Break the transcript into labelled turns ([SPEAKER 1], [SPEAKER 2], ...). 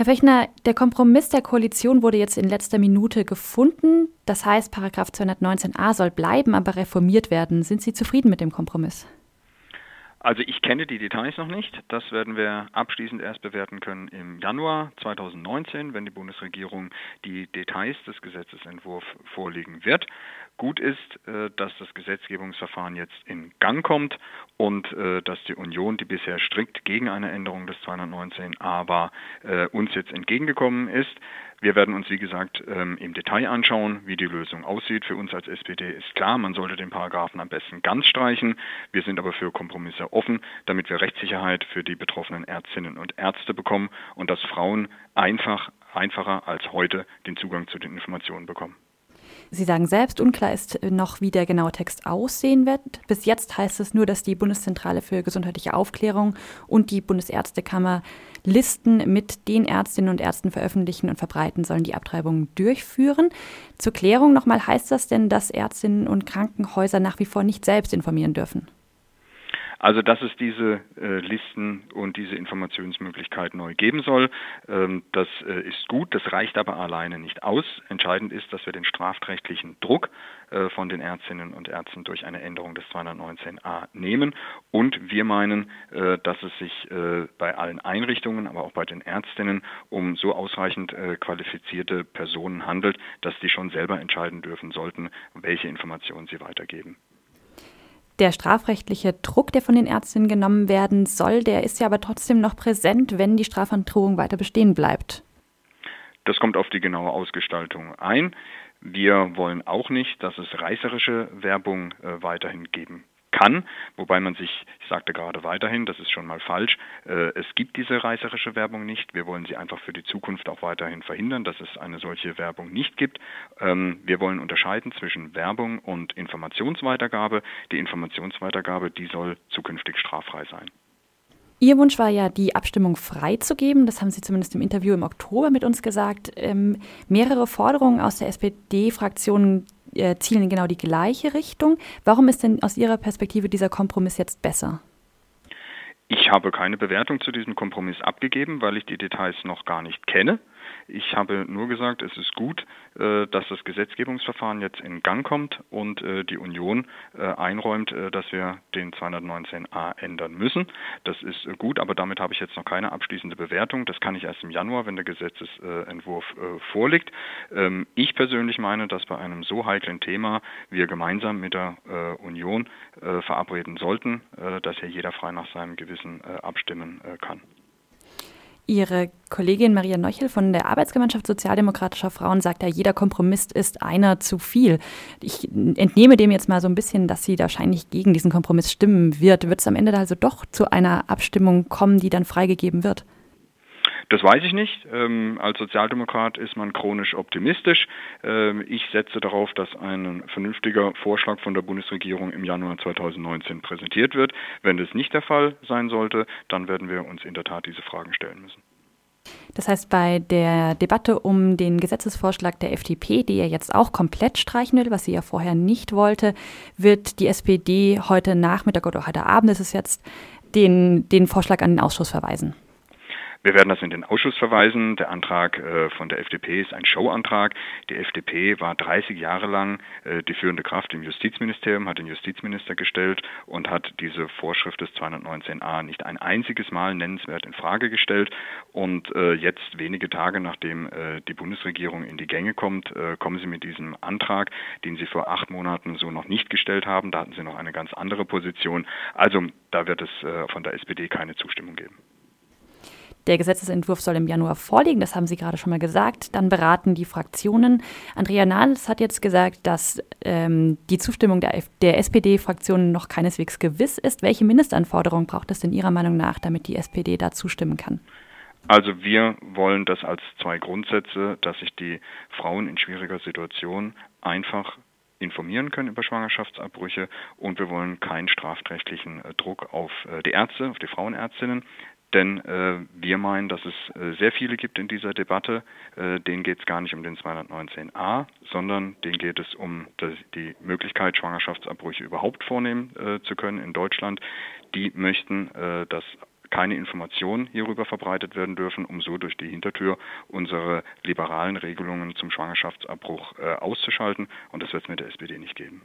[SPEAKER 1] Herr Fechner, der Kompromiss der Koalition wurde jetzt in letzter Minute gefunden. Das heißt, Paragraph 219a soll bleiben, aber reformiert werden. Sind Sie zufrieden mit dem Kompromiss?
[SPEAKER 2] Also ich kenne die Details noch nicht. Das werden wir abschließend erst bewerten können im Januar 2019, wenn die Bundesregierung die Details des Gesetzesentwurfs vorlegen wird. Gut ist, äh, dass das Gesetzgebungsverfahren jetzt in Gang kommt und äh, dass die Union, die bisher strikt gegen eine Änderung des 219a war, äh, uns jetzt entgegengekommen ist. Wir werden uns, wie gesagt, ähm, im Detail anschauen, wie die Lösung aussieht. Für uns als SPD ist klar, man sollte den Paragraphen am besten ganz streichen. Wir sind aber für Kompromisse offen, damit wir Rechtssicherheit für die betroffenen Ärztinnen und Ärzte bekommen und dass Frauen einfach, einfacher als heute den Zugang zu den Informationen bekommen.
[SPEAKER 1] Sie sagen selbst, unklar ist noch, wie der genaue Text aussehen wird. Bis jetzt heißt es nur, dass die Bundeszentrale für gesundheitliche Aufklärung und die Bundesärztekammer Listen mit den Ärztinnen und Ärzten veröffentlichen und verbreiten sollen, die Abtreibungen durchführen. Zur Klärung nochmal heißt das denn, dass Ärztinnen und Krankenhäuser nach wie vor nicht selbst informieren dürfen?
[SPEAKER 2] Also dass es diese äh, Listen und diese Informationsmöglichkeit neu geben soll, ähm, das äh, ist gut, das reicht aber alleine nicht aus. Entscheidend ist, dass wir den strafrechtlichen Druck äh, von den Ärztinnen und Ärzten durch eine Änderung des 219a nehmen. Und wir meinen, äh, dass es sich äh, bei allen Einrichtungen, aber auch bei den Ärztinnen um so ausreichend äh, qualifizierte Personen handelt, dass die schon selber entscheiden dürfen sollten, welche Informationen sie weitergeben
[SPEAKER 1] der strafrechtliche Druck, der von den Ärztinnen genommen werden soll, der ist ja aber trotzdem noch präsent, wenn die Strafandrohung weiter bestehen bleibt.
[SPEAKER 2] Das kommt auf die genaue Ausgestaltung ein. Wir wollen auch nicht, dass es reißerische Werbung äh, weiterhin geben kann, wobei man sich, ich sagte gerade weiterhin, das ist schon mal falsch, äh, es gibt diese reißerische Werbung nicht. Wir wollen sie einfach für die Zukunft auch weiterhin verhindern, dass es eine solche Werbung nicht gibt. Ähm, wir wollen unterscheiden zwischen Werbung und Informationsweitergabe. Die Informationsweitergabe, die soll zukünftig straffrei sein.
[SPEAKER 1] Ihr Wunsch war ja, die Abstimmung freizugeben. Das haben Sie zumindest im Interview im Oktober mit uns gesagt. Ähm, mehrere Forderungen aus der SPD-Fraktion äh, zielen genau die gleiche Richtung. Warum ist denn aus Ihrer Perspektive dieser Kompromiss jetzt besser?
[SPEAKER 2] Ich habe keine Bewertung zu diesem Kompromiss abgegeben, weil ich die Details noch gar nicht kenne. Ich habe nur gesagt, es ist gut, äh, dass das Gesetzgebungsverfahren jetzt in Gang kommt und äh, die Union äh, einräumt, dass wir den 219a ändern müssen. Das ist gut, aber damit habe ich jetzt noch keine abschließende Bewertung. Das kann ich erst im Januar, wenn der Gesetzesentwurf vorliegt. Ähm, ich persönlich meine, dass bei einem so heiklen Thema wir gemeinsam mit der Union verabreden sollten, dass hier jeder frei nach seinem Gewissen abstimmen kann.
[SPEAKER 1] Ihre Kollegin Maria Neuchel von der Arbeitsgemeinschaft Sozialdemokratischer Frauen sagt ja, jeder Kompromiss ist einer zu viel. Ich entnehme dem jetzt mal so ein bisschen, dass sie wahrscheinlich gegen diesen Kompromiss stimmen wird. Wird es am Ende also doch zu einer Abstimmung kommen, die dann freigegeben wird?
[SPEAKER 2] Das weiß ich nicht. Ähm, als Sozialdemokrat ist man chronisch optimistisch. Ähm, ich setze darauf, dass ein vernünftiger Vorschlag von der Bundesregierung im Januar 2019 präsentiert wird. Wenn das nicht der Fall sein sollte, dann werden wir uns in der Tat diese Fragen stellen müssen.
[SPEAKER 1] Das heißt, bei der Debatte um den Gesetzesvorschlag der FDP, die er jetzt auch komplett streichen will, was sie ja vorher nicht wollte, wird die SPD heute Nachmittag oder heute Abend ist es jetzt den, den Vorschlag an den Ausschuss verweisen.
[SPEAKER 2] Wir werden das in den Ausschuss verweisen. Der Antrag äh, von der FDP ist ein Showantrag. Die FDP war 30 Jahre lang äh, die führende Kraft im Justizministerium, hat den Justizminister gestellt und hat diese Vorschrift des 219a nicht ein einziges Mal nennenswert in Frage gestellt. Und äh, jetzt, wenige Tage nachdem die Bundesregierung in die Gänge kommt, kommen sie mit diesem Antrag, den sie vor acht Monaten so noch nicht gestellt haben. Da hatten sie noch eine ganz andere Position. Also da wird es von der SPD keine Zustimmung geben.
[SPEAKER 1] Der Gesetzesentwurf soll im Januar vorliegen, das haben Sie gerade schon mal gesagt. Dann beraten die Fraktionen. Andrea Nahles hat jetzt gesagt, dass ähm, die Zustimmung der, der SPD-Fraktion noch keineswegs gewiss ist. Welche Mindestanforderungen braucht es denn Ihrer Meinung nach, damit die SPD da zustimmen kann?
[SPEAKER 2] Also wir wollen das als zwei Grundsätze, dass sich die Frauen in schwieriger Situation einfach informieren können über Schwangerschaftsabbrüche und wir wollen keinen strafrechtlichen äh, Druck auf äh, die Ärzte, auf die Frauenärztinnen. Denn äh, wir meinen, dass es äh, sehr viele gibt in dieser Debatte. Äh, denen geht es gar nicht um den 219a, sondern denen geht es um das, die Möglichkeit, Schwangerschaftsabbrüche überhaupt vornehmen äh, zu können in Deutschland. Die möchten, äh, dass keine Informationen hierüber verbreitet werden dürfen, um so durch die Hintertür unsere liberalen Regelungen zum Schwangerschaftsabbruch äh, auszuschalten. Und das wird es mit der SPD nicht geben.